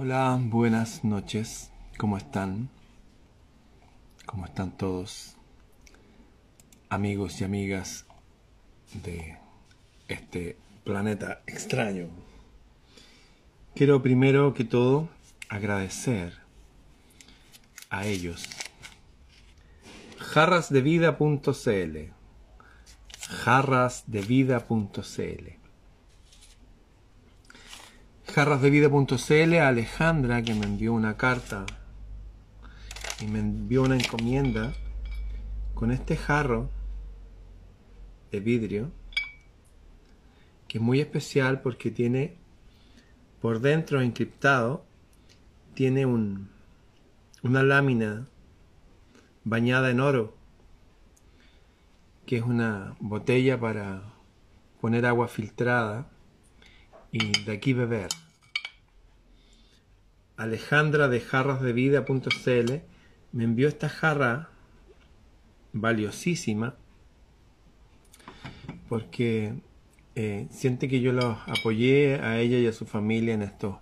Hola, buenas noches. ¿Cómo están? ¿Cómo están todos? Amigos y amigas de este planeta extraño. Quiero primero que todo agradecer a ellos. jarrasdevida.cl jarrasdevida.cl jarrasdevida.cl a Alejandra que me envió una carta y me envió una encomienda con este jarro de vidrio que es muy especial porque tiene por dentro encriptado tiene un, una lámina bañada en oro que es una botella para poner agua filtrada y de aquí beber. Alejandra de jarrasdevida.cl me envió esta jarra valiosísima porque eh, siente que yo los apoyé a ella y a su familia en estos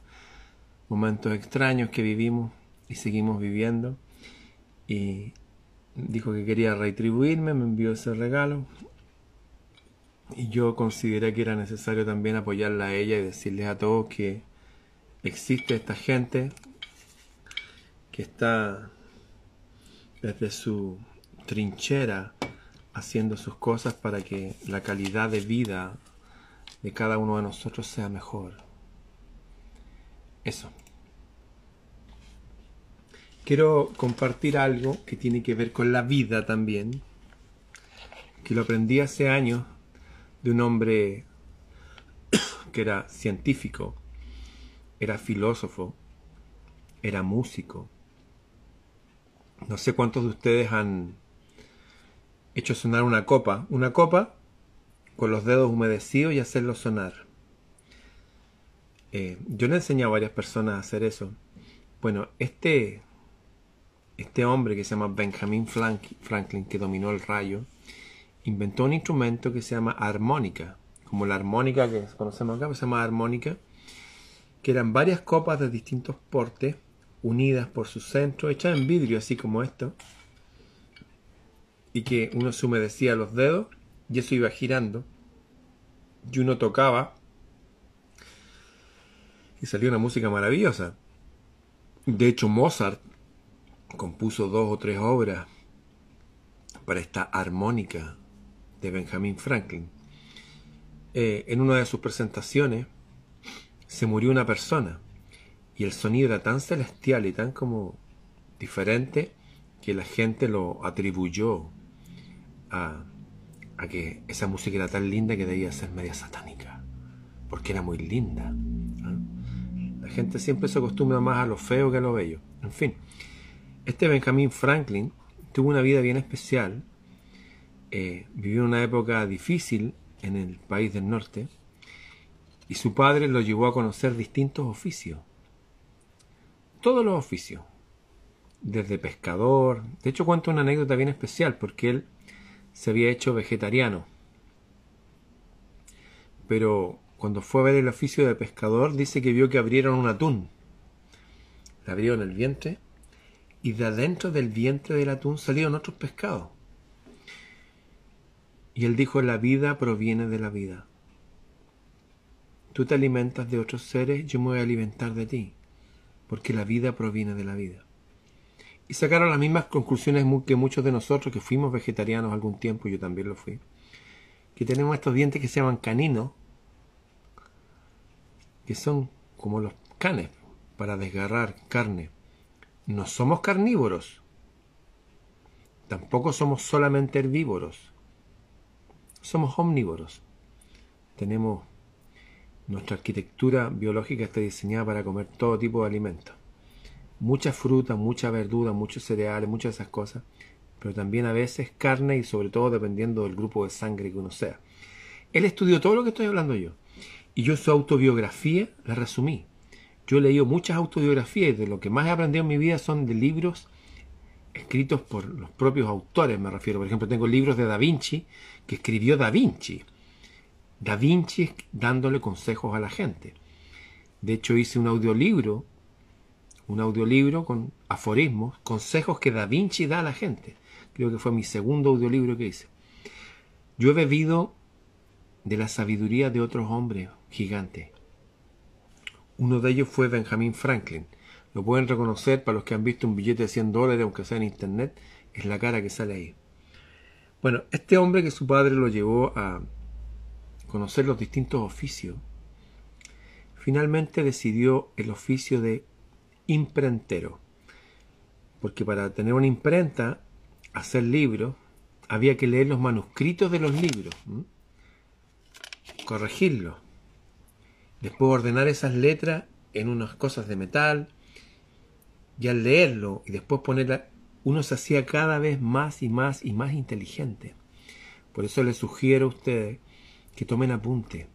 momentos extraños que vivimos y seguimos viviendo. Y dijo que quería retribuirme, me envió ese regalo. Y yo consideré que era necesario también apoyarla a ella y decirles a todos que existe esta gente que está desde su trinchera haciendo sus cosas para que la calidad de vida de cada uno de nosotros sea mejor. Eso. Quiero compartir algo que tiene que ver con la vida también, que lo aprendí hace años de un hombre que era científico, era filósofo, era músico. No sé cuántos de ustedes han hecho sonar una copa. Una copa con los dedos humedecidos y hacerlo sonar. Eh, yo le he enseñado a varias personas a hacer eso. Bueno, este este hombre que se llama Benjamin Franklin, que dominó el rayo, inventó un instrumento que se llama armónica, como la armónica que conocemos acá, se llama armónica, que eran varias copas de distintos portes, unidas por su centro, hechas en vidrio, así como esto, y que uno se humedecía los dedos y eso iba girando, y uno tocaba, y salía una música maravillosa. De hecho, Mozart compuso dos o tres obras para esta armónica de Benjamin Franklin. Eh, en una de sus presentaciones se murió una persona y el sonido era tan celestial y tan como diferente que la gente lo atribuyó a, a que esa música era tan linda que debía ser media satánica, porque era muy linda. ¿ah? La gente siempre se acostumbra más a lo feo que a lo bello. En fin, este Benjamin Franklin tuvo una vida bien especial, eh, vivió una época difícil en el país del norte y su padre lo llevó a conocer distintos oficios, todos los oficios, desde pescador, de hecho cuento una anécdota bien especial porque él se había hecho vegetariano, pero cuando fue a ver el oficio de pescador dice que vio que abrieron un atún, le abrieron el vientre y de adentro del vientre del atún salieron otros pescados. Y él dijo, la vida proviene de la vida. Tú te alimentas de otros seres, yo me voy a alimentar de ti, porque la vida proviene de la vida. Y sacaron las mismas conclusiones que muchos de nosotros que fuimos vegetarianos algún tiempo, yo también lo fui, que tenemos estos dientes que se llaman caninos, que son como los canes para desgarrar carne no somos carnívoros. Tampoco somos solamente herbívoros. Somos omnívoros. Tenemos nuestra arquitectura biológica está diseñada para comer todo tipo de alimentos. Mucha fruta, mucha verdura, muchos cereales, muchas de esas cosas, pero también a veces carne y sobre todo dependiendo del grupo de sangre que uno sea. Él estudió todo lo que estoy hablando yo. Y yo su autobiografía la resumí. Yo he leído muchas autobiografías y de lo que más he aprendido en mi vida son de libros escritos por los propios autores, me refiero. Por ejemplo, tengo libros de Da Vinci que escribió Da Vinci. Da Vinci dándole consejos a la gente. De hecho, hice un audiolibro un audiolibro con aforismos, consejos que Da Vinci da a la gente. Creo que fue mi segundo audiolibro que hice. Yo he bebido de la sabiduría de otros hombres gigantes. Uno de ellos fue Benjamin Franklin. Lo pueden reconocer para los que han visto un billete de 100 dólares, aunque sea en internet, es la cara que sale ahí. Bueno, este hombre que su padre lo llevó a conocer los distintos oficios, finalmente decidió el oficio de imprentero. Porque para tener una imprenta, hacer libros, había que leer los manuscritos de los libros, corregirlos, después ordenar esas letras en unas cosas de metal, y al leerlo y después ponerla, uno se hacía cada vez más y más y más inteligente. Por eso les sugiero a ustedes que tomen apunte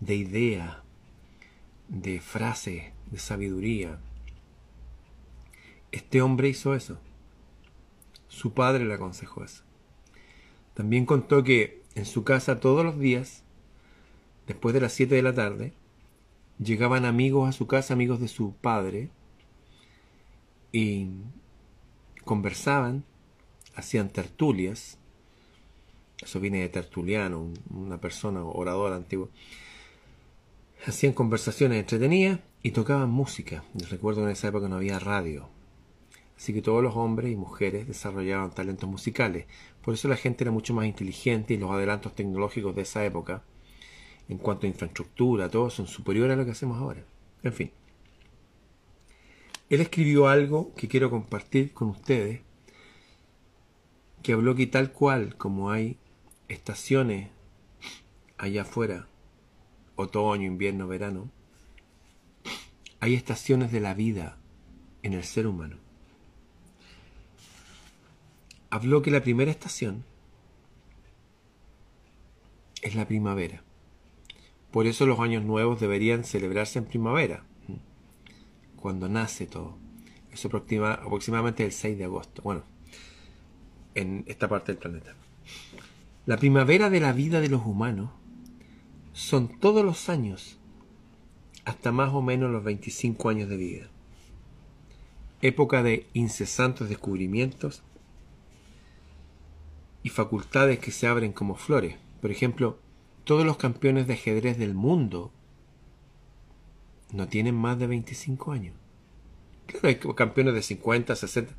de ideas, de frases, de sabiduría. Este hombre hizo eso. Su padre le aconsejó eso. También contó que en su casa todos los días, después de las 7 de la tarde, llegaban amigos a su casa, amigos de su padre, y conversaban, hacían tertulias, eso viene de tertuliano, una persona oradora antigua, hacían conversaciones entretenidas y tocaban música. Les recuerdo que en esa época no había radio, así que todos los hombres y mujeres desarrollaban talentos musicales. Por eso la gente era mucho más inteligente y los adelantos tecnológicos de esa época, en cuanto a infraestructura, todos son superiores a lo que hacemos ahora. En fin. Él escribió algo que quiero compartir con ustedes, que habló que tal cual como hay estaciones allá afuera, otoño, invierno, verano, hay estaciones de la vida en el ser humano. Habló que la primera estación es la primavera. Por eso los años nuevos deberían celebrarse en primavera cuando nace todo. Eso aproxima, aproximadamente el 6 de agosto. Bueno, en esta parte del planeta. La primavera de la vida de los humanos son todos los años hasta más o menos los 25 años de vida. Época de incesantes descubrimientos y facultades que se abren como flores. Por ejemplo, todos los campeones de ajedrez del mundo no tienen más de 25 años. Claro, hay campeones de 50, 60,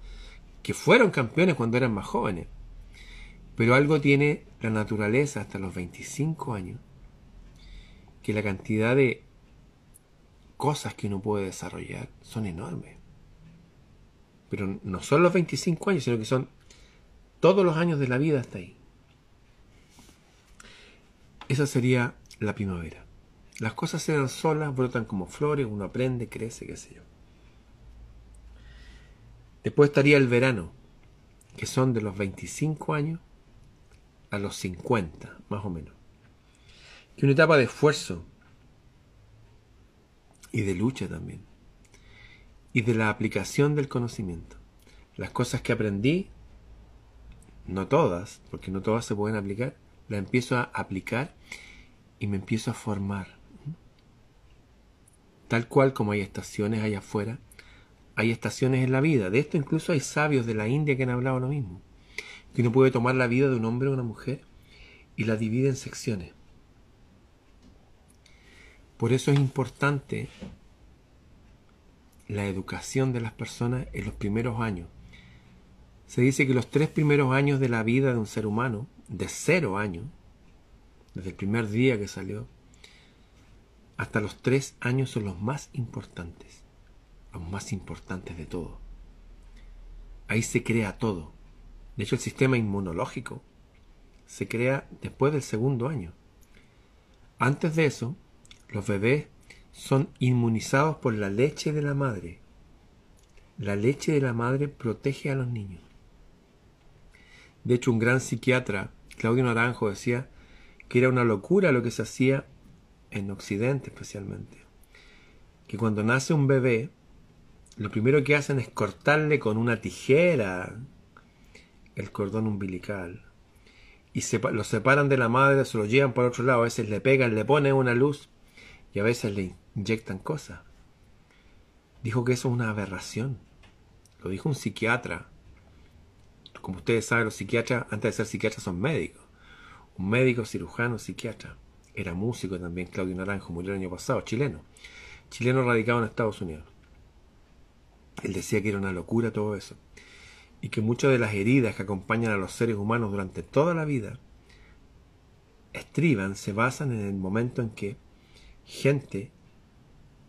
que fueron campeones cuando eran más jóvenes. Pero algo tiene la naturaleza hasta los 25 años, que la cantidad de cosas que uno puede desarrollar son enormes. Pero no son los 25 años, sino que son todos los años de la vida hasta ahí. Esa sería la primavera. Las cosas se dan solas, brotan como flores, uno aprende, crece, qué sé yo. Después estaría el verano, que son de los 25 años a los 50, más o menos. Que una etapa de esfuerzo y de lucha también. Y de la aplicación del conocimiento. Las cosas que aprendí, no todas, porque no todas se pueden aplicar, las empiezo a aplicar y me empiezo a formar Tal cual como hay estaciones allá afuera, hay estaciones en la vida. De esto incluso hay sabios de la India que han hablado lo mismo. Que uno puede tomar la vida de un hombre o una mujer y la divide en secciones. Por eso es importante la educación de las personas en los primeros años. Se dice que los tres primeros años de la vida de un ser humano, de cero años, desde el primer día que salió, hasta los tres años son los más importantes, los más importantes de todo. Ahí se crea todo. De hecho, el sistema inmunológico se crea después del segundo año. Antes de eso, los bebés son inmunizados por la leche de la madre. La leche de la madre protege a los niños. De hecho, un gran psiquiatra, Claudio Naranjo, decía que era una locura lo que se hacía en Occidente especialmente, que cuando nace un bebé, lo primero que hacen es cortarle con una tijera el cordón umbilical y se, lo separan de la madre, se lo llevan por otro lado, a veces le pegan, le ponen una luz y a veces le inyectan cosas. dijo que eso es una aberración. Lo dijo un psiquiatra. Como ustedes saben, los psiquiatras, antes de ser psiquiatras, son médicos. Un médico, cirujano, psiquiatra. Era músico también, Claudio Naranjo, murió el año pasado, chileno. Chileno radicado en Estados Unidos. Él decía que era una locura todo eso. Y que muchas de las heridas que acompañan a los seres humanos durante toda la vida estriban, se basan en el momento en que gente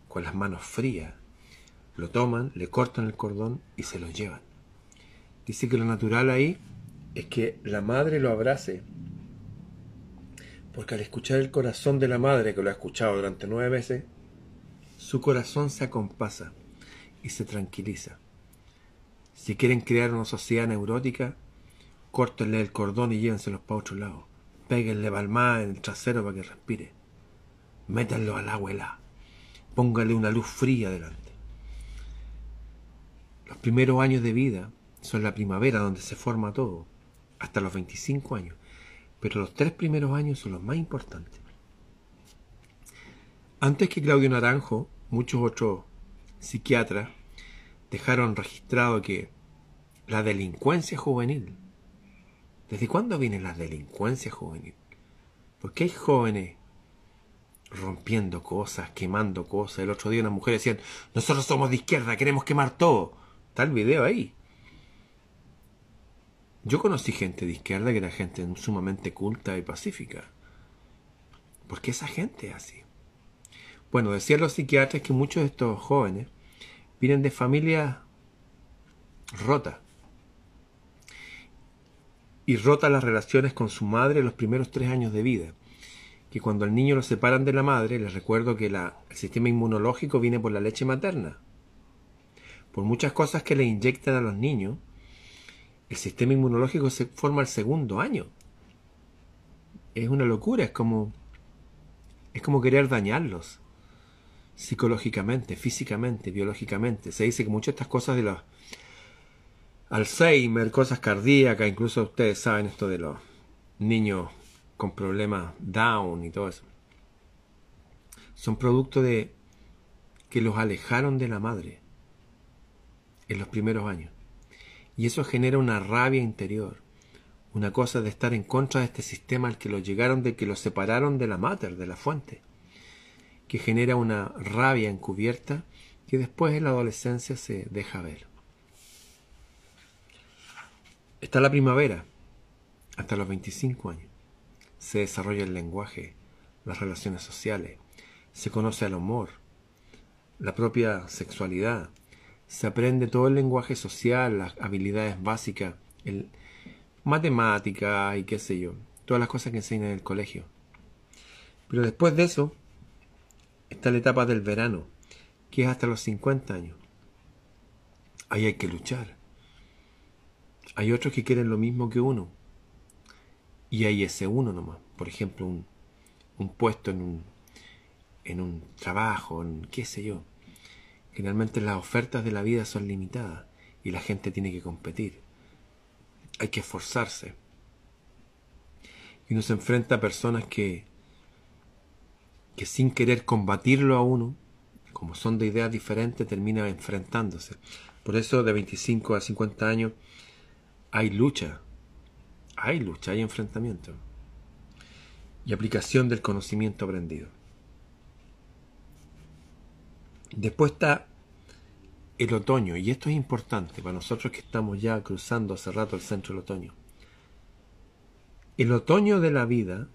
con las manos frías lo toman, le cortan el cordón y se lo llevan. Dice que lo natural ahí es que la madre lo abrace, porque al escuchar el corazón de la madre, que lo ha escuchado durante nueve veces, su corazón se acompasa y se tranquiliza. Si quieren crear una sociedad neurótica, córtenle el cordón y llévenselos para otro lado. Péguenle palmada en el trasero para que respire. Métanlo a la. Póngale una luz fría delante. Los primeros años de vida son la primavera donde se forma todo, hasta los 25 años. Pero los tres primeros años son los más importantes. Antes que Claudio Naranjo, muchos otros psiquiatras dejaron registrado que la delincuencia juvenil, ¿desde cuándo viene la delincuencia juvenil? Porque hay jóvenes rompiendo cosas, quemando cosas. El otro día una mujer decía, nosotros somos de izquierda, queremos quemar todo. Está el video ahí. Yo conocí gente de izquierda que era gente sumamente culta y pacífica. ¿Por qué esa gente es así? Bueno, decían los psiquiatras que muchos de estos jóvenes vienen de familias rotas. Y rotas las relaciones con su madre los primeros tres años de vida. Que cuando al niño lo separan de la madre, les recuerdo que el sistema inmunológico viene por la leche materna. Por muchas cosas que le inyectan a los niños, el sistema inmunológico se forma al segundo año. Es una locura, es como es como querer dañarlos psicológicamente, físicamente, biológicamente. Se dice que muchas de estas cosas de los Alzheimer, cosas cardíacas, incluso ustedes saben esto de los niños con problemas Down y todo eso, son producto de que los alejaron de la madre en los primeros años. Y eso genera una rabia interior, una cosa de estar en contra de este sistema al que los llegaron, de que los separaron de la mater, de la fuente que genera una rabia encubierta que después en la adolescencia se deja ver. Está la primavera, hasta los 25 años. Se desarrolla el lenguaje, las relaciones sociales, se conoce el amor, la propia sexualidad, se aprende todo el lenguaje social, las habilidades básicas, el, matemática y qué sé yo, todas las cosas que enseñan en el colegio. Pero después de eso, está la etapa del verano, que es hasta los 50 años. Ahí hay que luchar. Hay otros que quieren lo mismo que uno. Y hay ese uno nomás. Por ejemplo, un, un puesto en un, en un trabajo, en qué sé yo. Generalmente las ofertas de la vida son limitadas y la gente tiene que competir. Hay que esforzarse. Y uno se enfrenta a personas que que sin querer combatirlo a uno, como son de ideas diferentes, termina enfrentándose. Por eso de 25 a 50 años hay lucha, hay lucha, hay enfrentamiento y aplicación del conocimiento aprendido. Después está el otoño, y esto es importante para nosotros que estamos ya cruzando hace rato el centro del otoño. El otoño de la vida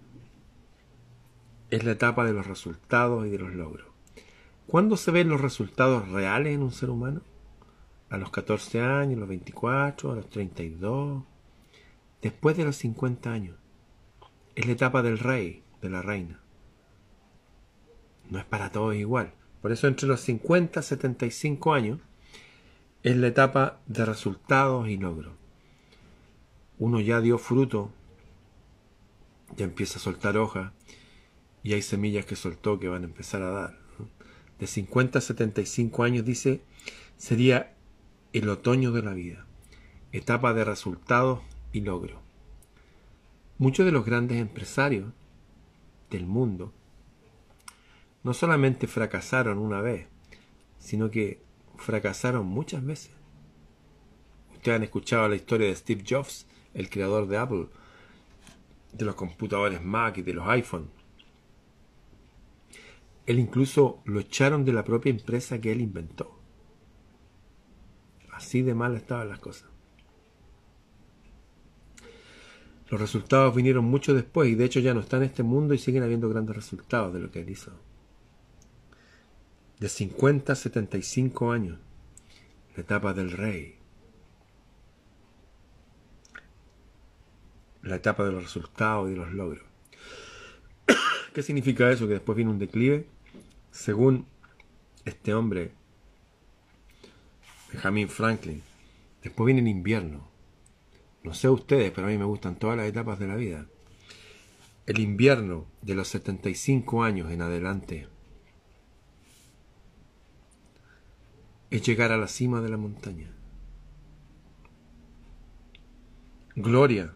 es la etapa de los resultados y de los logros. ¿Cuándo se ven los resultados reales en un ser humano? A los 14 años, a los 24, a los 32, después de los 50 años. Es la etapa del rey, de la reina. No es para todos igual. Por eso entre los 50 y 75 años es la etapa de resultados y logros. Uno ya dio fruto, ya empieza a soltar hojas, y hay semillas que soltó que van a empezar a dar. De 50 a 75 años, dice, sería el otoño de la vida, etapa de resultados y logro. Muchos de los grandes empresarios del mundo no solamente fracasaron una vez, sino que fracasaron muchas veces. Ustedes han escuchado la historia de Steve Jobs, el creador de Apple, de los computadores Mac y de los iPhone. Él incluso lo echaron de la propia empresa que él inventó. Así de mal estaban las cosas. Los resultados vinieron mucho después y de hecho ya no está en este mundo y siguen habiendo grandes resultados de lo que él hizo. De 50 a 75 años, la etapa del rey, la etapa de los resultados y de los logros. ¿Qué significa eso? Que después viene un declive. Según este hombre, Benjamin Franklin, después viene el invierno. No sé ustedes, pero a mí me gustan todas las etapas de la vida. El invierno de los 75 años en adelante es llegar a la cima de la montaña. Gloria,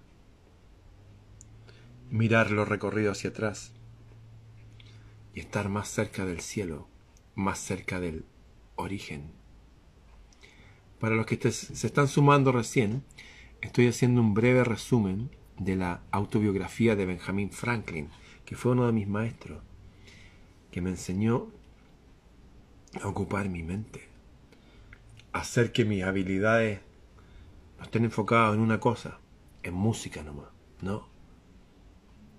mirar lo recorrido hacia atrás y estar más cerca del cielo, más cerca del origen. Para los que se están sumando recién, estoy haciendo un breve resumen de la autobiografía de Benjamin Franklin, que fue uno de mis maestros, que me enseñó a ocupar mi mente, a hacer que mis habilidades no estén enfocadas en una cosa, en música nomás, no.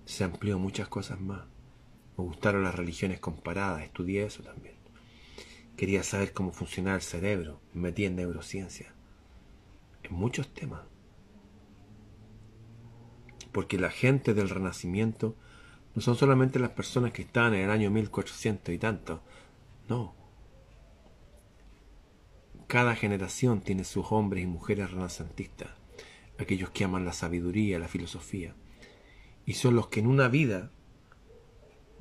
Se amplió muchas cosas más. Me gustaron las religiones comparadas, estudié eso también. Quería saber cómo funcionaba el cerebro, me metí en neurociencia, en muchos temas. Porque la gente del Renacimiento no son solamente las personas que estaban en el año 1400 y tanto, no. Cada generación tiene sus hombres y mujeres renacentistas, aquellos que aman la sabiduría, la filosofía, y son los que en una vida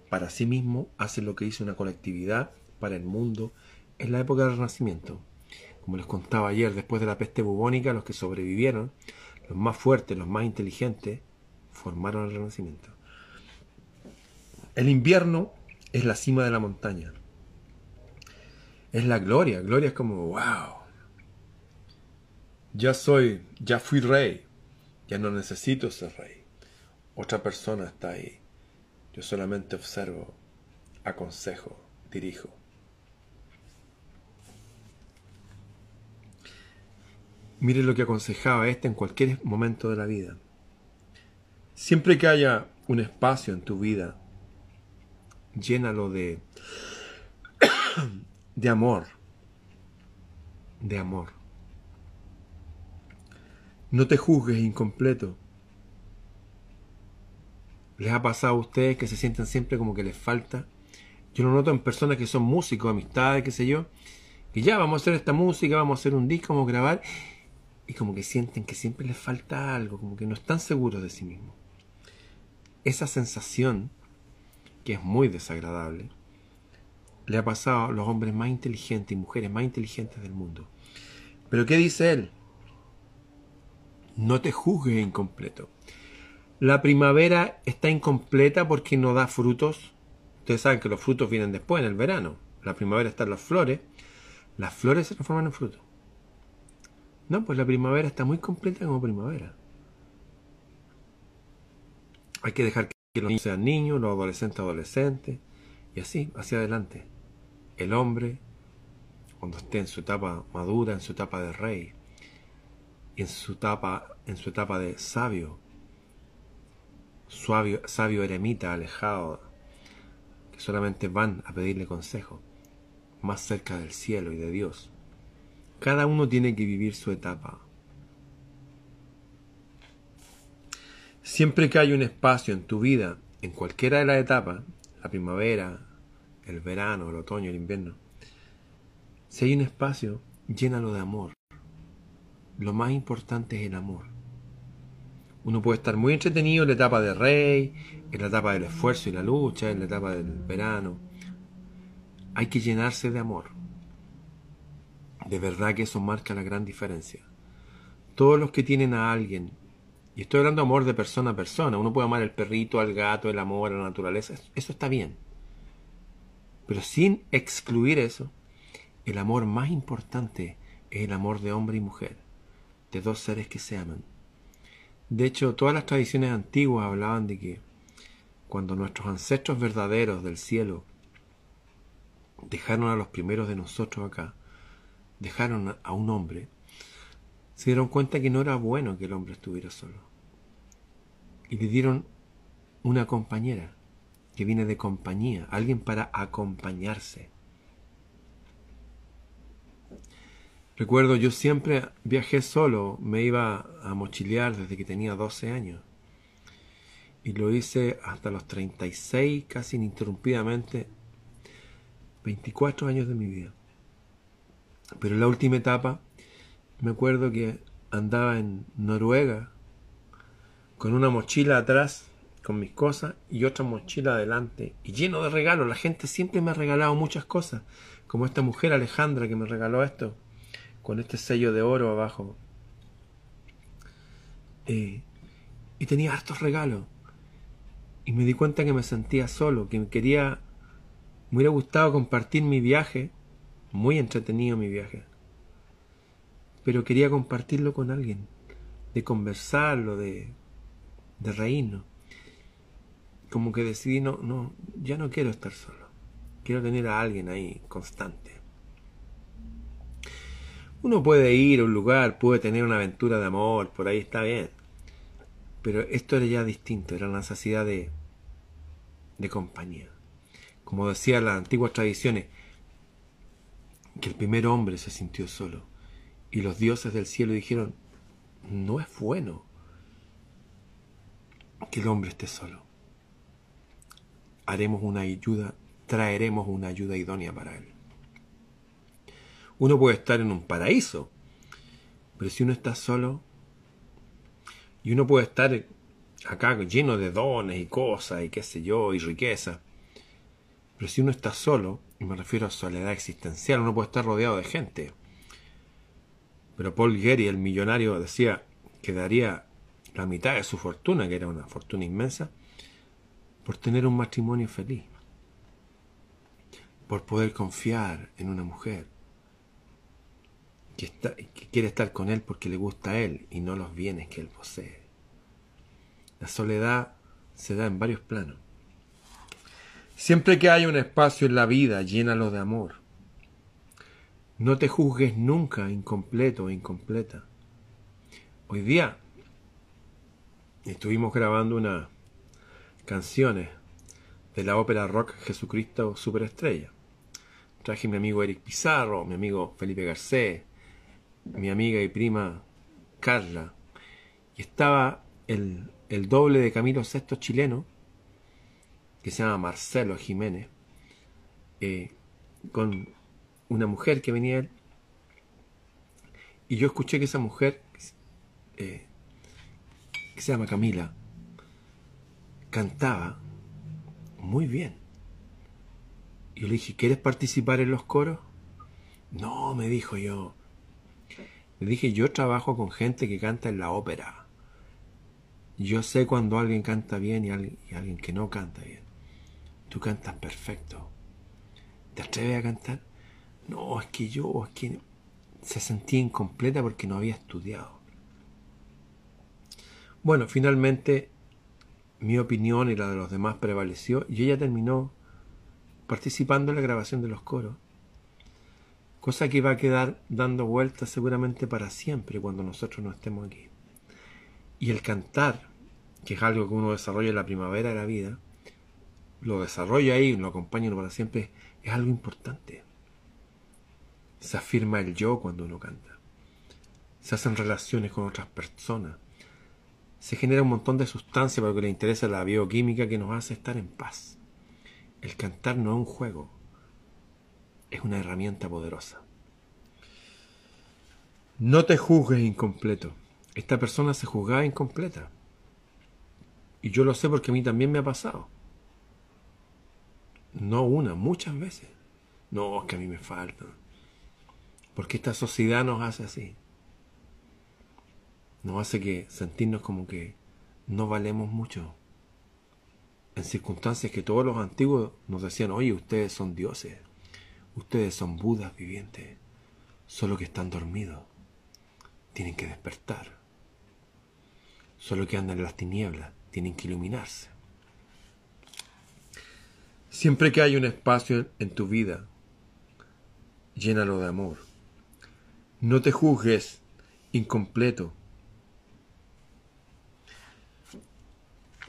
para sí mismo hace lo que hizo una colectividad para el mundo en la época del Renacimiento. Como les contaba ayer, después de la peste bubónica, los que sobrevivieron, los más fuertes, los más inteligentes, formaron el Renacimiento. El invierno es la cima de la montaña. Es la gloria. Gloria es como, wow. Ya soy, ya fui rey. Ya no necesito ser rey. Otra persona está ahí yo solamente observo, aconsejo, dirijo. Mire lo que aconsejaba este en cualquier momento de la vida. Siempre que haya un espacio en tu vida, llénalo de, de amor. De amor. No te juzgues incompleto. ¿Les ha pasado a ustedes que se sienten siempre como que les falta? Yo lo noto en personas que son músicos, amistades, qué sé yo, que ya vamos a hacer esta música, vamos a hacer un disco, vamos a grabar, y como que sienten que siempre les falta algo, como que no están seguros de sí mismos. Esa sensación, que es muy desagradable, le ha pasado a los hombres más inteligentes y mujeres más inteligentes del mundo. Pero ¿qué dice él? No te juzgues incompleto. La primavera está incompleta porque no da frutos. Ustedes saben que los frutos vienen después, en el verano. La primavera están las flores. Las flores se transforman en frutos. No, pues la primavera está muy completa como primavera. Hay que dejar que los niños sean niños, los adolescentes adolescentes, y así, hacia adelante. El hombre, cuando esté en su etapa madura, en su etapa de rey, en su etapa, en su etapa de sabio, sabio, sabio eremita alejado, que solamente van a pedirle consejo, más cerca del cielo y de Dios. Cada uno tiene que vivir su etapa. Siempre que hay un espacio en tu vida, en cualquiera de las etapas, la primavera, el verano, el otoño, el invierno, si hay un espacio, llénalo de amor. Lo más importante es el amor. Uno puede estar muy entretenido en la etapa de rey, en la etapa del esfuerzo y la lucha, en la etapa del verano. Hay que llenarse de amor. De verdad que eso marca la gran diferencia. Todos los que tienen a alguien, y estoy hablando de amor de persona a persona, uno puede amar al perrito, al gato, el amor, a la naturaleza, eso está bien. Pero sin excluir eso, el amor más importante es el amor de hombre y mujer, de dos seres que se aman. De hecho, todas las tradiciones antiguas hablaban de que cuando nuestros ancestros verdaderos del cielo dejaron a los primeros de nosotros acá, dejaron a un hombre, se dieron cuenta que no era bueno que el hombre estuviera solo. Y le dieron una compañera, que viene de compañía, alguien para acompañarse. Recuerdo, yo siempre viajé solo, me iba a mochilear desde que tenía 12 años. Y lo hice hasta los 36, casi ininterrumpidamente, 24 años de mi vida. Pero en la última etapa, me acuerdo que andaba en Noruega con una mochila atrás con mis cosas y otra mochila adelante y lleno de regalos. La gente siempre me ha regalado muchas cosas, como esta mujer Alejandra que me regaló esto con este sello de oro abajo. Eh, y tenía hartos regalos. Y me di cuenta que me sentía solo, que me quería, me hubiera gustado compartir mi viaje, muy entretenido mi viaje, pero quería compartirlo con alguien, de conversarlo, de, de reírnos. Como que decidí, no, no, ya no quiero estar solo, quiero tener a alguien ahí, constante. Uno puede ir a un lugar, puede tener una aventura de amor, por ahí está bien. Pero esto era ya distinto, era la necesidad de, de compañía. Como decían las antiguas tradiciones, que el primer hombre se sintió solo. Y los dioses del cielo dijeron, no es bueno que el hombre esté solo. Haremos una ayuda, traeremos una ayuda idónea para él. Uno puede estar en un paraíso, pero si uno está solo, y uno puede estar acá lleno de dones y cosas y qué sé yo, y riqueza, pero si uno está solo, y me refiero a soledad existencial, uno puede estar rodeado de gente. Pero Paul Getty, el millonario, decía que daría la mitad de su fortuna, que era una fortuna inmensa, por tener un matrimonio feliz, por poder confiar en una mujer, que, quiere estar con él porque le gusta a él y no los bienes que él posee. La soledad se da en varios planos. Siempre que haya un espacio en la vida, llénalo de amor. No te juzgues nunca incompleto o incompleta. Hoy día estuvimos grabando unas canciones de la ópera rock Jesucristo Superestrella. Traje a mi amigo Eric Pizarro, mi amigo Felipe Garcés, mi amiga y prima Carla, y estaba el, el doble de Camilo VI chileno, que se llama Marcelo Jiménez, eh, con una mujer que venía él, y yo escuché que esa mujer, eh, que se llama Camila, cantaba muy bien. Y yo le dije, ¿quieres participar en los coros? No, me dijo yo, le dije, yo trabajo con gente que canta en la ópera. Yo sé cuando alguien canta bien y alguien, que no canta bien. Tú cantas perfecto. ¿Te atreves a cantar? No, es que yo, es que se sentía incompleta porque no había estudiado. Bueno, finalmente mi opinión y la de los demás prevaleció y ella terminó participando en la grabación de los coros cosa que va a quedar dando vueltas seguramente para siempre cuando nosotros no estemos aquí. Y el cantar, que es algo que uno desarrolla en la primavera de la vida, lo desarrolla ahí, lo acompaña para siempre, es algo importante. Se afirma el yo cuando uno canta. Se hacen relaciones con otras personas. Se genera un montón de sustancia para que le interesa la bioquímica que nos hace estar en paz. El cantar no es un juego, es una herramienta poderosa. No te juzgues incompleto. Esta persona se juzgaba incompleta. Y yo lo sé porque a mí también me ha pasado. No una, muchas veces. No, es que a mí me falta. Porque esta sociedad nos hace así. Nos hace que sentirnos como que no valemos mucho. En circunstancias que todos los antiguos nos decían, oye, ustedes son dioses Ustedes son budas vivientes, solo que están dormidos. Tienen que despertar. Solo que andan en las tinieblas, tienen que iluminarse. Siempre que hay un espacio en tu vida, llénalo de amor. No te juzgues incompleto.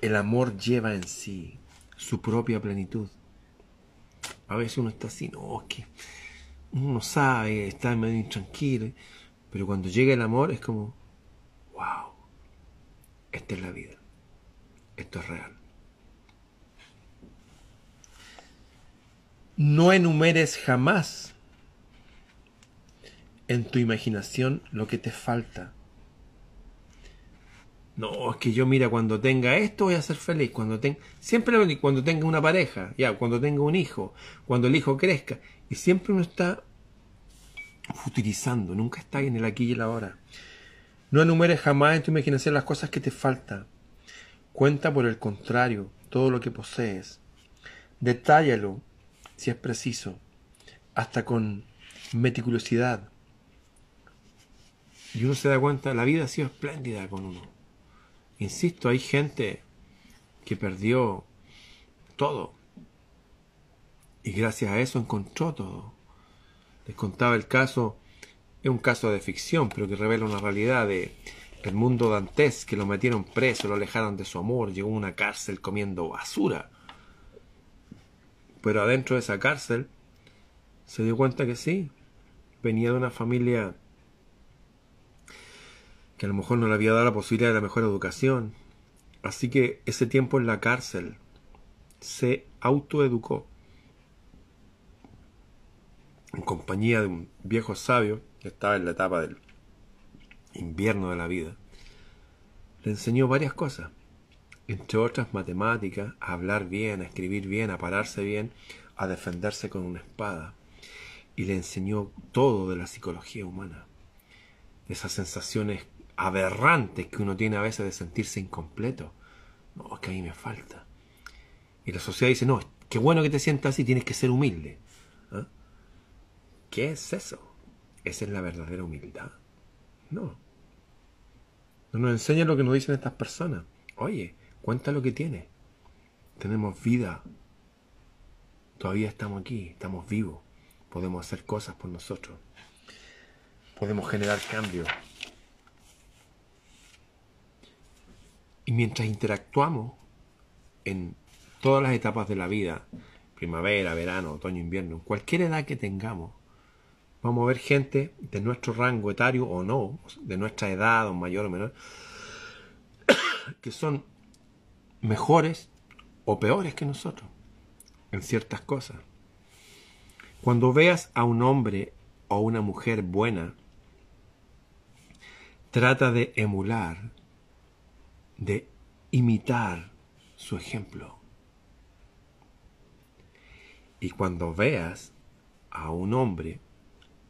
El amor lleva en sí su propia plenitud. A veces uno está así, no, es que uno no sabe, está medio intranquilo, pero cuando llega el amor es como, wow, esta es la vida, esto es real. No enumeres jamás en tu imaginación lo que te falta. No, es que yo mira, cuando tenga esto voy a ser feliz, cuando tenga, siempre cuando tenga una pareja, ya, cuando tenga un hijo, cuando el hijo crezca, y siempre uno está futurizando, nunca está en el aquí y el ahora. No enumeres jamás en tu imaginación las cosas que te faltan. Cuenta por el contrario todo lo que posees. Detállalo, si es preciso, hasta con meticulosidad. Y uno se da cuenta, la vida ha sido espléndida con uno. Insisto, hay gente que perdió todo. Y gracias a eso encontró todo. Les contaba el caso, es un caso de ficción, pero que revela una realidad de el mundo dantes, que lo metieron preso, lo alejaron de su amor, llegó a una cárcel comiendo basura. Pero adentro de esa cárcel se dio cuenta que sí, venía de una familia que a lo mejor no le había dado la posibilidad de la mejor educación. Así que ese tiempo en la cárcel se autoeducó en compañía de un viejo sabio que estaba en la etapa del invierno de la vida. Le enseñó varias cosas, entre otras matemáticas, a hablar bien, a escribir bien, a pararse bien, a defenderse con una espada. Y le enseñó todo de la psicología humana, de esas sensaciones aberrantes que uno tiene a veces de sentirse incompleto. No, es que a mí me falta. Y la sociedad dice, no, qué bueno que te sientas así, tienes que ser humilde. ¿Ah? ¿Qué es eso? ¿Esa es la verdadera humildad? No. No nos enseña lo que nos dicen estas personas. Oye, cuenta lo que tienes. Tenemos vida. Todavía estamos aquí, estamos vivos. Podemos hacer cosas por nosotros. Podemos generar cambios. Y mientras interactuamos en todas las etapas de la vida, primavera, verano, otoño, invierno, cualquier edad que tengamos, vamos a ver gente de nuestro rango etario o no, de nuestra edad o mayor o menor, que son mejores o peores que nosotros en ciertas cosas. Cuando veas a un hombre o una mujer buena, trata de emular de imitar su ejemplo. Y cuando veas a un hombre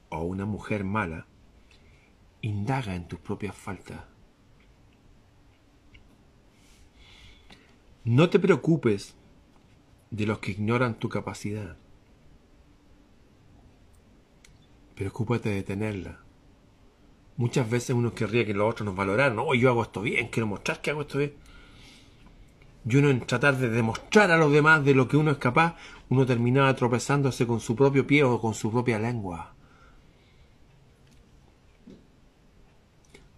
o una mujer mala, indaga en tus propias faltas. No te preocupes de los que ignoran tu capacidad. Preocúpate de tenerla. Muchas veces uno querría que los otros nos valoraran. No, yo hago esto bien, quiero mostrar que hago esto bien. Y uno en tratar de demostrar a los demás de lo que uno es capaz, uno terminaba tropezándose con su propio pie o con su propia lengua.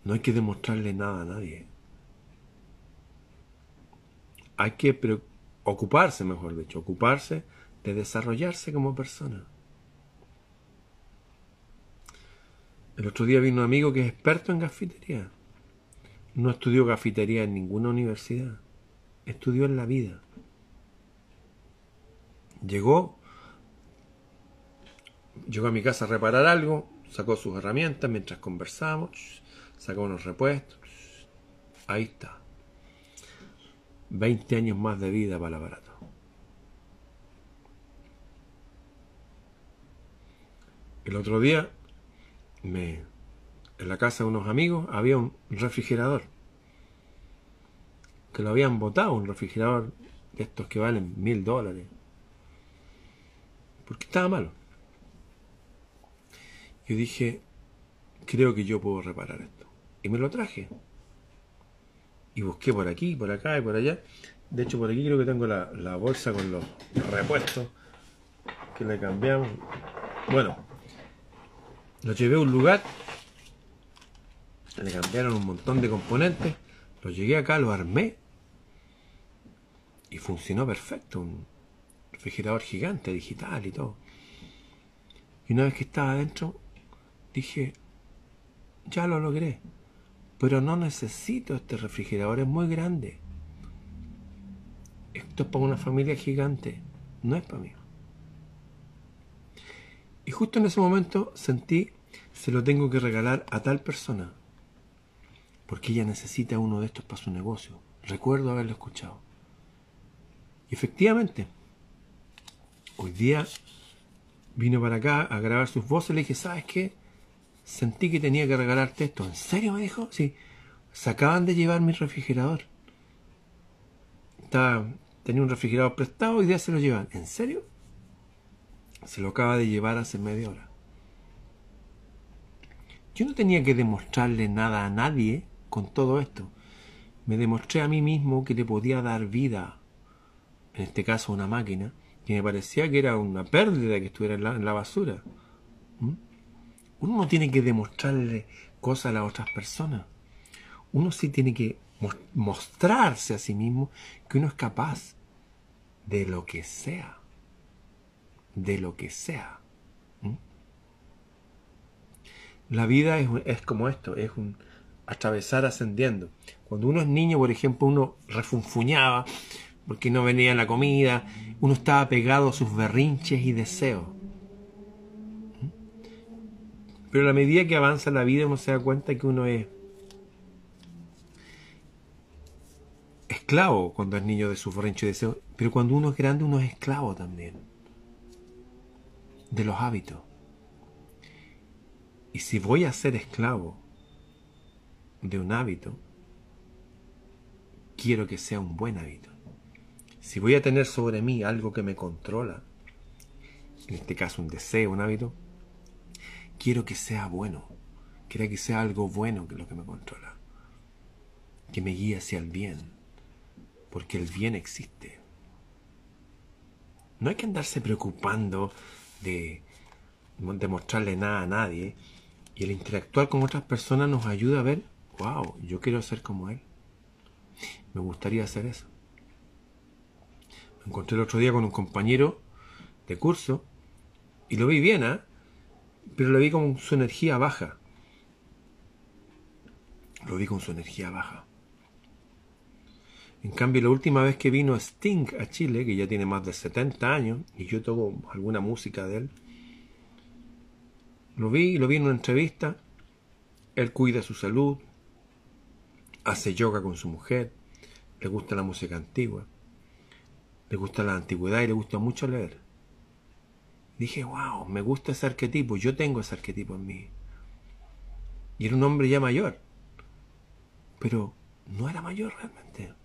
No hay que demostrarle nada a nadie. Hay que ocuparse, mejor dicho, ocuparse de desarrollarse como persona. El otro día vino un amigo que es experto en gafitería. No estudió gafitería en ninguna universidad. Estudió en la vida. Llegó, llegó a mi casa a reparar algo, sacó sus herramientas mientras conversamos, sacó unos repuestos. Ahí está. 20 años más de vida para el aparato. El otro día me, en la casa de unos amigos había un refrigerador que lo habían botado, un refrigerador de estos que valen mil dólares, porque estaba malo. Yo dije, creo que yo puedo reparar esto. Y me lo traje. Y busqué por aquí, por acá y por allá. De hecho, por aquí creo que tengo la, la bolsa con los repuestos que le cambiamos. Bueno, lo llevé a un lugar, le cambiaron un montón de componentes, lo llegué acá, lo armé y funcionó perfecto. Un refrigerador gigante, digital y todo. Y una vez que estaba adentro, dije, ya lo logré, pero no necesito este refrigerador, es muy grande. Esto es para una familia gigante, no es para mí. Y justo en ese momento sentí, se lo tengo que regalar a tal persona, porque ella necesita uno de estos para su negocio. Recuerdo haberlo escuchado. Y efectivamente, hoy día vino para acá a grabar sus voces, le dije, ¿sabes qué? Sentí que tenía que regalarte esto. ¿En serio? me dijo. Sí. Se acaban de llevar mi refrigerador. Estaba, tenía un refrigerador prestado y día se lo llevan. ¿En serio? Se lo acaba de llevar hace media hora. Yo no tenía que demostrarle nada a nadie con todo esto. Me demostré a mí mismo que le podía dar vida, en este caso una máquina, que me parecía que era una pérdida que estuviera en la, basura. ¿Mm? Uno no tiene que demostrarle cosas a las otras personas. Uno sí tiene que mostrarse a sí mismo que uno es capaz de lo que sea de lo que sea. La vida es, como esto, es un atravesar ascendiendo. Cuando uno es niño, por ejemplo, uno refunfuñaba porque no venía la comida, uno estaba pegado a sus berrinches y deseos. Pero a la medida que avanza la vida uno se da cuenta que uno es esclavo cuando es niño de sus berrinches y deseos, pero cuando uno es grande uno es esclavo también de los hábitos. Y si voy a ser esclavo de un hábito, quiero que sea un buen hábito. Si voy a tener sobre mí algo que me controla, en este caso un deseo, un hábito, quiero que sea bueno. Quiero que sea algo bueno lo que me controla. Que me guíe hacia el bien. Porque el bien existe. No hay que andarse preocupando de demostrarle nada a nadie. Y el interactuar con otras personas nos ayuda a ver, wow, yo quiero ser como él. Me gustaría hacer eso. Me encontré el otro día con un compañero de curso y lo vi bien, ¿eh? pero lo vi con su energía baja. Lo vi con su energía baja. En cambio, la última vez que vino Sting a Chile, que ya tiene más de 70 años, y yo toco alguna música de él, lo vi, lo vi en una entrevista, él cuida su salud, hace yoga con su mujer, le gusta la música antigua, le gusta la antigüedad y le gusta mucho leer. Dije, wow, me gusta ese arquetipo, yo tengo ese arquetipo en mí. Y era un hombre ya mayor, pero no era mayor realmente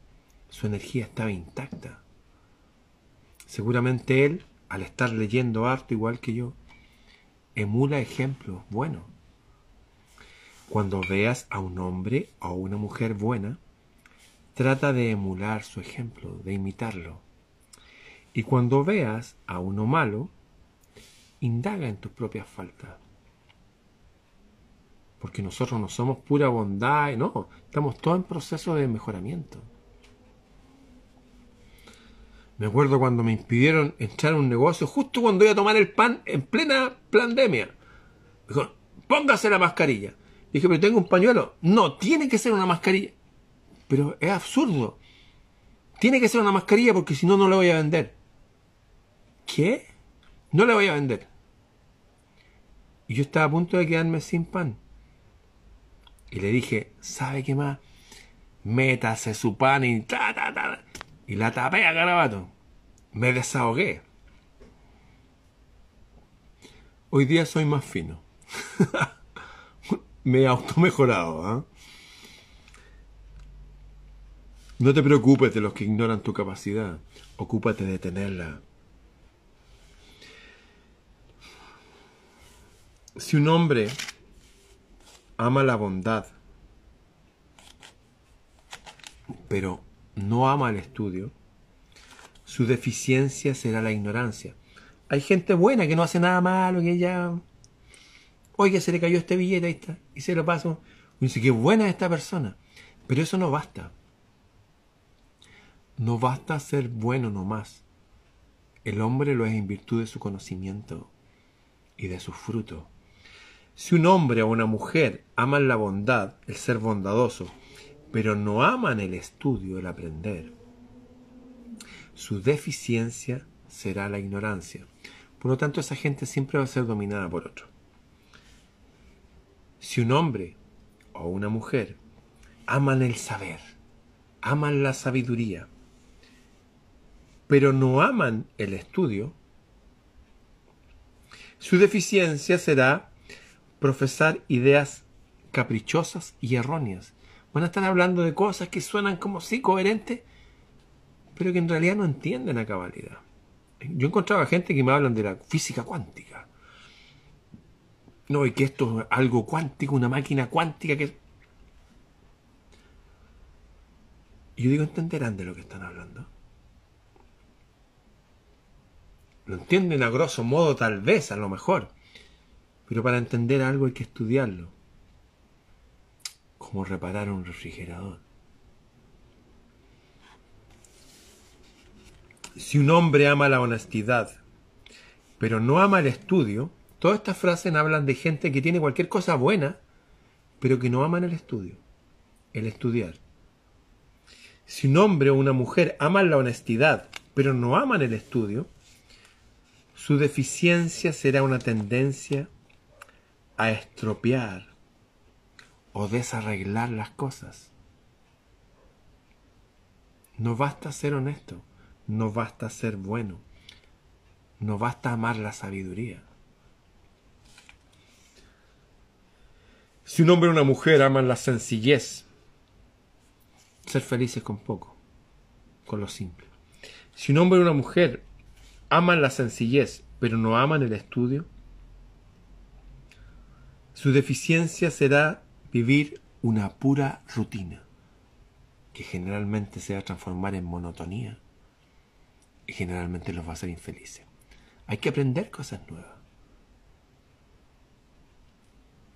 su energía estaba intacta. Seguramente él, al estar leyendo harto igual que yo, emula ejemplos buenos. Cuando veas a un hombre o a una mujer buena, trata de emular su ejemplo, de imitarlo. Y cuando veas a uno malo, indaga en tus propias faltas. Porque nosotros no somos pura bondad, no, estamos todos en proceso de mejoramiento. Me acuerdo cuando me impidieron entrar a un negocio justo cuando iba a tomar el pan en plena pandemia. Me póngase la mascarilla. Dije, pero tengo un pañuelo. No, tiene que ser una mascarilla. Pero es absurdo. Tiene que ser una mascarilla porque si no, no le voy a vender. ¿Qué? No le voy a vender. Y yo estaba a punto de quedarme sin pan. Y le dije, ¿sabe qué más? Métase su pan y ta, ta, ta y la tapé a garabato. Me desahogué. Hoy día soy más fino. Me he automejorado. ¿ah? No te preocupes de los que ignoran tu capacidad. Ocúpate de tenerla. Si un hombre ama la bondad, pero no ama el estudio, su deficiencia será la ignorancia. Hay gente buena que no hace nada malo, que ya... Oye, se le cayó este billete, ahí está, y se lo paso. Y dice, qué buena esta persona. Pero eso no basta. No basta ser bueno nomás. El hombre lo es en virtud de su conocimiento y de su fruto. Si un hombre o una mujer aman la bondad, el ser bondadoso, pero no aman el estudio, el aprender, su deficiencia será la ignorancia. Por lo tanto, esa gente siempre va a ser dominada por otro. Si un hombre o una mujer aman el saber, aman la sabiduría, pero no aman el estudio, su deficiencia será profesar ideas caprichosas y erróneas. Van a estar hablando de cosas que suenan como sí coherentes, pero que en realidad no entienden a cabalidad. Yo he encontrado gente que me hablan de la física cuántica. No, y que esto es algo cuántico, una máquina cuántica que... Yo digo, ¿entenderán de lo que están hablando? Lo entienden a grosso modo tal vez, a lo mejor. Pero para entender algo hay que estudiarlo. Como reparar un refrigerador. Si un hombre ama la honestidad, pero no ama el estudio, todas estas frases hablan de gente que tiene cualquier cosa buena, pero que no aman el estudio, el estudiar. Si un hombre o una mujer aman la honestidad, pero no aman el estudio, su deficiencia será una tendencia a estropear o desarreglar las cosas. No basta ser honesto, no basta ser bueno, no basta amar la sabiduría. Si un hombre o una mujer aman la sencillez, ser felices con poco, con lo simple. Si un hombre o una mujer aman la sencillez, pero no aman el estudio, su deficiencia será vivir una pura rutina, que generalmente se va a transformar en monotonía y generalmente los va a hacer infelices. Hay que aprender cosas nuevas.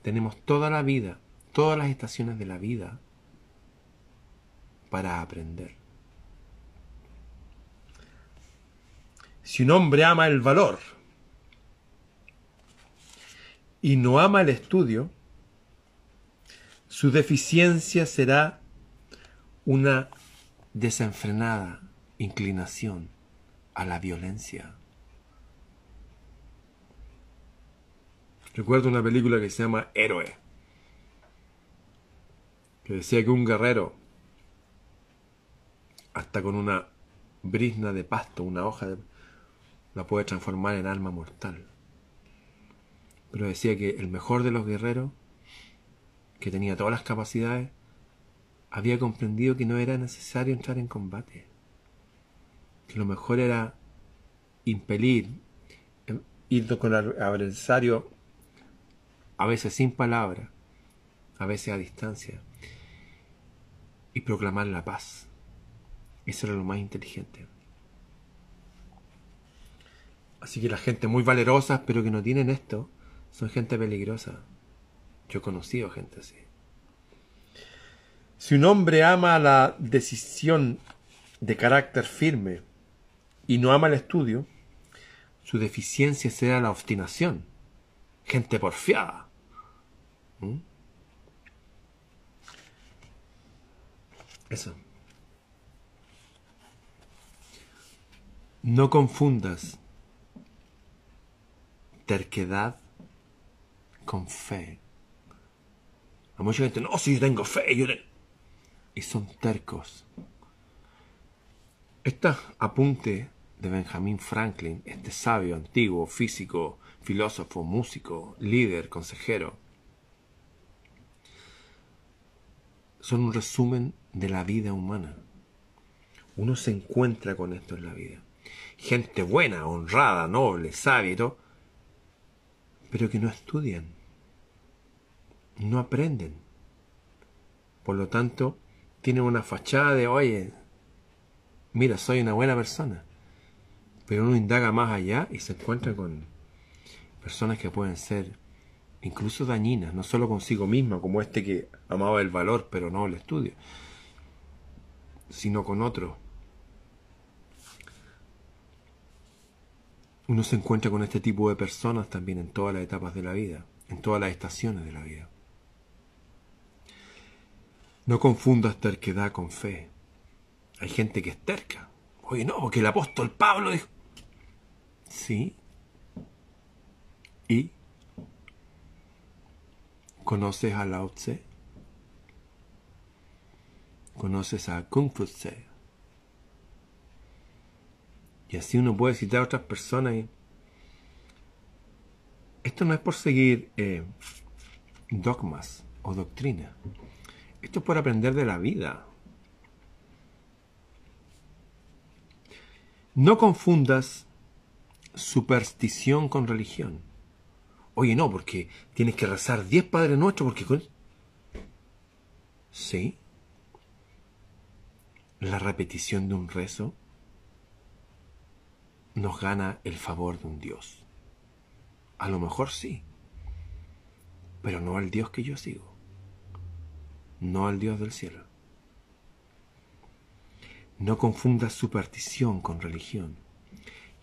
Tenemos toda la vida, todas las estaciones de la vida para aprender. Si un hombre ama el valor y no ama el estudio, su deficiencia será una desenfrenada inclinación a la violencia. Recuerdo una película que se llama Héroe, que decía que un guerrero, hasta con una brisna de pasto, una hoja de la puede transformar en arma mortal. Pero decía que el mejor de los guerreros, que tenía todas las capacidades, había comprendido que no era necesario entrar en combate. Que lo mejor era impelir, eh, ir con el adversario, a veces sin palabras, a veces a distancia, y proclamar la paz. Eso era lo más inteligente. Así que la gente muy valerosa, pero que no tienen esto, son gente peligrosa. Yo he conocido gente así. Si un hombre ama la decisión de carácter firme y no ama el estudio, su deficiencia será la obstinación. Gente porfiada. ¿Mm? Eso. No confundas terquedad con fe. A mucha gente, no, si yo tengo fe, yo Y son tercos. Este apunte de Benjamin Franklin, este sabio antiguo, físico, filósofo, músico, líder, consejero, son un resumen de la vida humana. Uno se encuentra con esto en la vida. Gente buena, honrada, noble, sabia y todo, pero que no estudian, no aprenden. Por lo tanto, tienen una fachada de, oye, mira, soy una buena persona. Pero uno indaga más allá y se encuentra con personas que pueden ser incluso dañinas, no solo consigo misma, como este que amaba el valor, pero no el estudio, sino con otros. Uno se encuentra con este tipo de personas también en todas las etapas de la vida, en todas las estaciones de la vida. No confundas terquedad con fe. Hay gente que es terca. Oye, no, porque el apóstol Pablo dijo... Sí. ¿Y? ¿Conoces a Lao Tse? ¿Conoces a Kung Fu Tse? Y así uno puede citar a otras personas. Y... Esto no es por seguir eh, dogmas o doctrinas. Esto es por aprender de la vida. No confundas superstición con religión. Oye, no, porque tienes que rezar diez Padres Nuestros porque... Sí. La repetición de un rezo nos gana el favor de un Dios. A lo mejor sí, pero no al Dios que yo sigo, no al Dios del cielo. No confundas superstición con religión.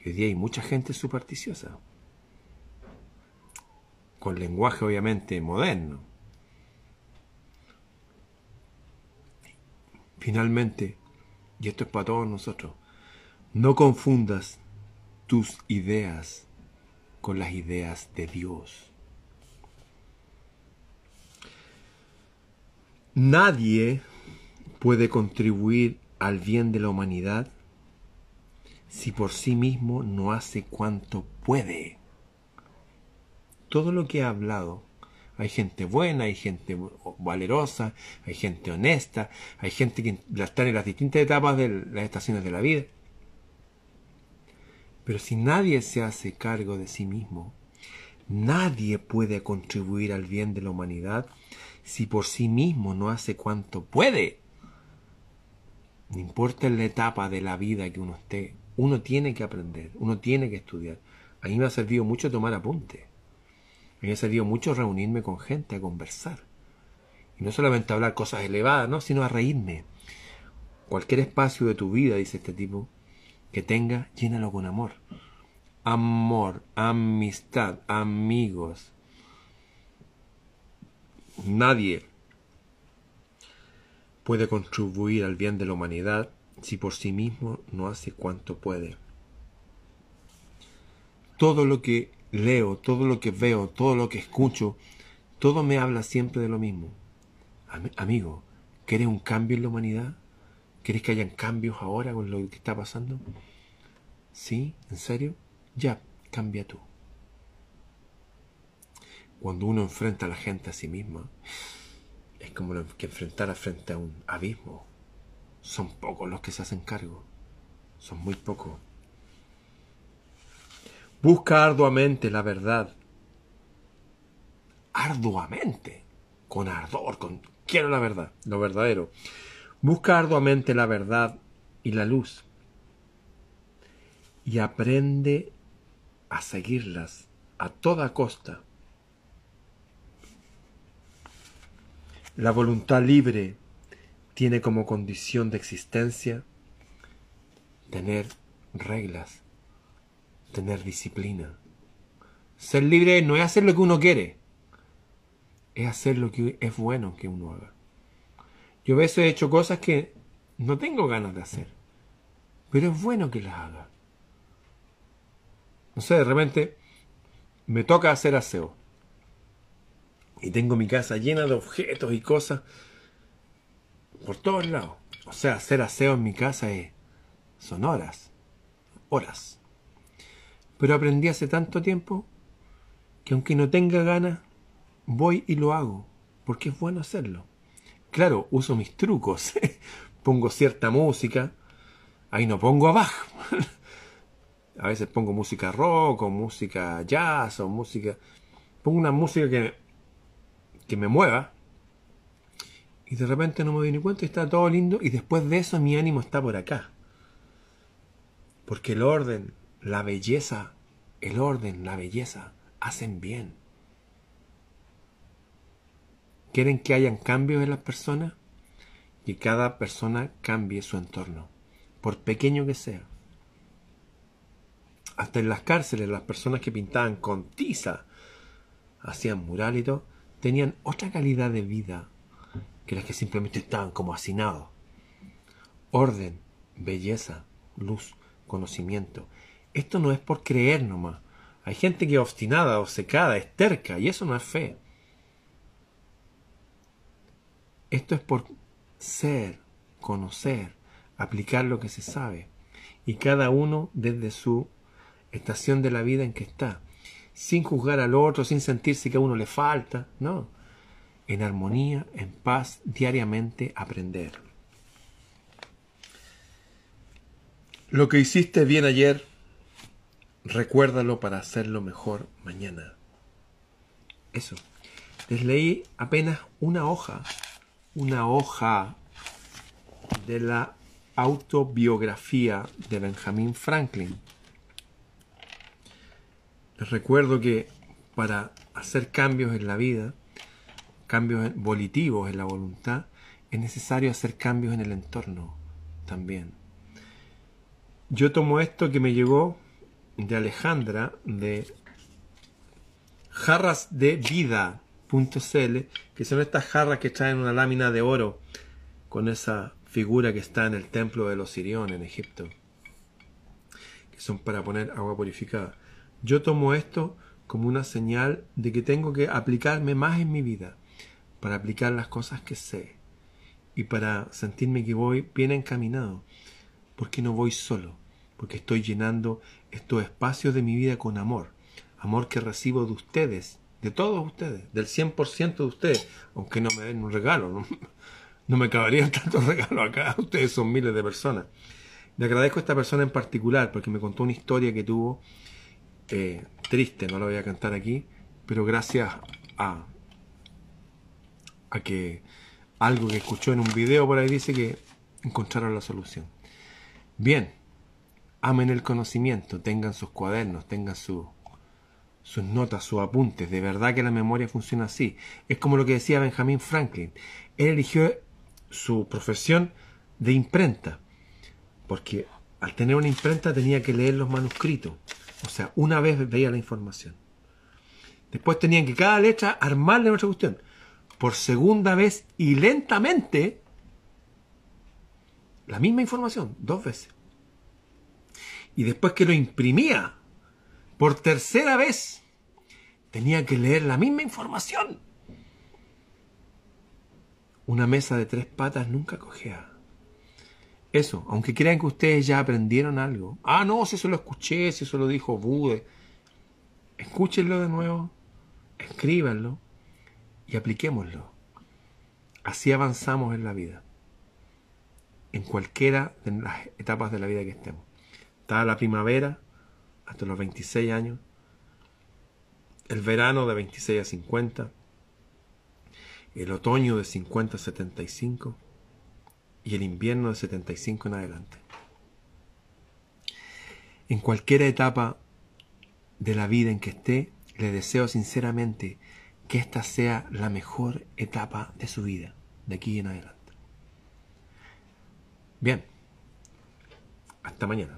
Y hoy día hay mucha gente supersticiosa, con lenguaje obviamente moderno. Finalmente, y esto es para todos nosotros, no confundas tus ideas con las ideas de Dios. Nadie puede contribuir al bien de la humanidad si por sí mismo no hace cuanto puede. Todo lo que he hablado, hay gente buena, hay gente valerosa, hay gente honesta, hay gente que está en las distintas etapas de las estaciones de la vida. Pero si nadie se hace cargo de sí mismo, nadie puede contribuir al bien de la humanidad si por sí mismo no hace cuanto puede. No importa la etapa de la vida que uno esté, uno tiene que aprender, uno tiene que estudiar. A mí me ha servido mucho tomar apunte. A mí me ha servido mucho reunirme con gente a conversar. Y no solamente hablar cosas elevadas, ¿no? sino a reírme. Cualquier espacio de tu vida, dice este tipo, que tenga, llénalo con amor. Amor, amistad, amigos. Nadie puede contribuir al bien de la humanidad si por sí mismo no hace cuanto puede. Todo lo que leo, todo lo que veo, todo lo que escucho, todo me habla siempre de lo mismo. amigo, ¿quieres un cambio en la humanidad? ¿Quieres que hayan cambios ahora con lo que está pasando? ¿Sí? ¿En serio? Ya, cambia tú. Cuando uno enfrenta a la gente a sí misma, es como que enfrentar frente a un abismo. Son pocos los que se hacen cargo. Son muy pocos. Busca arduamente la verdad. Arduamente. Con ardor, con quiero la verdad, lo verdadero. Busca arduamente la verdad y la luz y aprende a seguirlas a toda costa. La voluntad libre tiene como condición de existencia tener reglas, tener disciplina. Ser libre no es hacer lo que uno quiere, es hacer lo que es bueno que uno haga. Yo a veces he hecho cosas que no tengo ganas de hacer, pero es bueno que las haga. No sé, de repente me toca hacer aseo. Y tengo mi casa llena de objetos y cosas por todos lados. O sea, hacer aseo en mi casa es, son horas, horas. Pero aprendí hace tanto tiempo que aunque no tenga ganas, voy y lo hago, porque es bueno hacerlo. Claro, uso mis trucos, pongo cierta música, ahí no pongo abajo. A veces pongo música rock o música jazz o música... pongo una música que, que me mueva y de repente no me doy ni cuenta y está todo lindo y después de eso mi ánimo está por acá. Porque el orden, la belleza, el orden, la belleza hacen bien. ¿Quieren que hayan cambios en las personas? Que cada persona cambie su entorno, por pequeño que sea. Hasta en las cárceles, las personas que pintaban con tiza, hacían mural y todo, tenían otra calidad de vida que las que simplemente estaban como hacinados. Orden, belleza, luz, conocimiento. Esto no es por creer nomás. Hay gente que es obstinada, obcecada, es terca, y eso no es fe. Esto es por ser, conocer, aplicar lo que se sabe. Y cada uno desde su estación de la vida en que está. Sin juzgar al otro, sin sentirse que a uno le falta. No. En armonía, en paz, diariamente aprender. Lo que hiciste bien ayer, recuérdalo para hacerlo mejor mañana. Eso. Les leí apenas una hoja una hoja de la autobiografía de Benjamin Franklin. Les recuerdo que para hacer cambios en la vida, cambios volitivos en la voluntad, es necesario hacer cambios en el entorno también. Yo tomo esto que me llegó de Alejandra de Jarras de Vida .cl, que son estas jarras que traen una lámina de oro con esa figura que está en el templo de los Sirión en Egipto, que son para poner agua purificada. Yo tomo esto como una señal de que tengo que aplicarme más en mi vida, para aplicar las cosas que sé y para sentirme que voy bien encaminado, porque no voy solo, porque estoy llenando estos espacios de mi vida con amor, amor que recibo de ustedes de todos ustedes, del 100% de ustedes, aunque no me den un regalo, no, me caberían tantos regalos acá, ustedes son miles de personas. Le agradezco a esta persona en particular porque me contó una historia que tuvo triste, no la voy a cantar aquí, pero gracias a, a que algo que escuchó en un video por ahí dice que encontraron la solución. Bien, amen el conocimiento, tengan sus cuadernos, tengan su, sus notas, sus apuntes. De verdad que la memoria funciona así. Es como lo que decía Benjamin Franklin. Él eligió su profesión de imprenta, porque al tener una imprenta tenía que leer los manuscritos. O sea, una vez veía la información. Después tenían que cada letra armarle otra cuestión. Por segunda vez y lentamente, la misma información, dos veces. Y después que lo imprimía por tercera vez tenía que leer la misma información. Una mesa de tres patas nunca cogea. Eso, aunque crean que ustedes ya aprendieron algo. Ah, no, si eso lo escuché, si eso lo dijo Bude. Escúchenlo de nuevo, escríbanlo y apliquémoslo. Así avanzamos en la vida. En cualquiera de las etapas de la vida que estemos. Está la primavera, hasta los 26 años, el verano de 26 a 50, el otoño de 50 a 75 y el invierno de 75 en adelante. En cualquier etapa de la vida en que esté, le deseo sinceramente que esta sea la mejor etapa de su vida, de aquí en adelante. Bien, hasta mañana.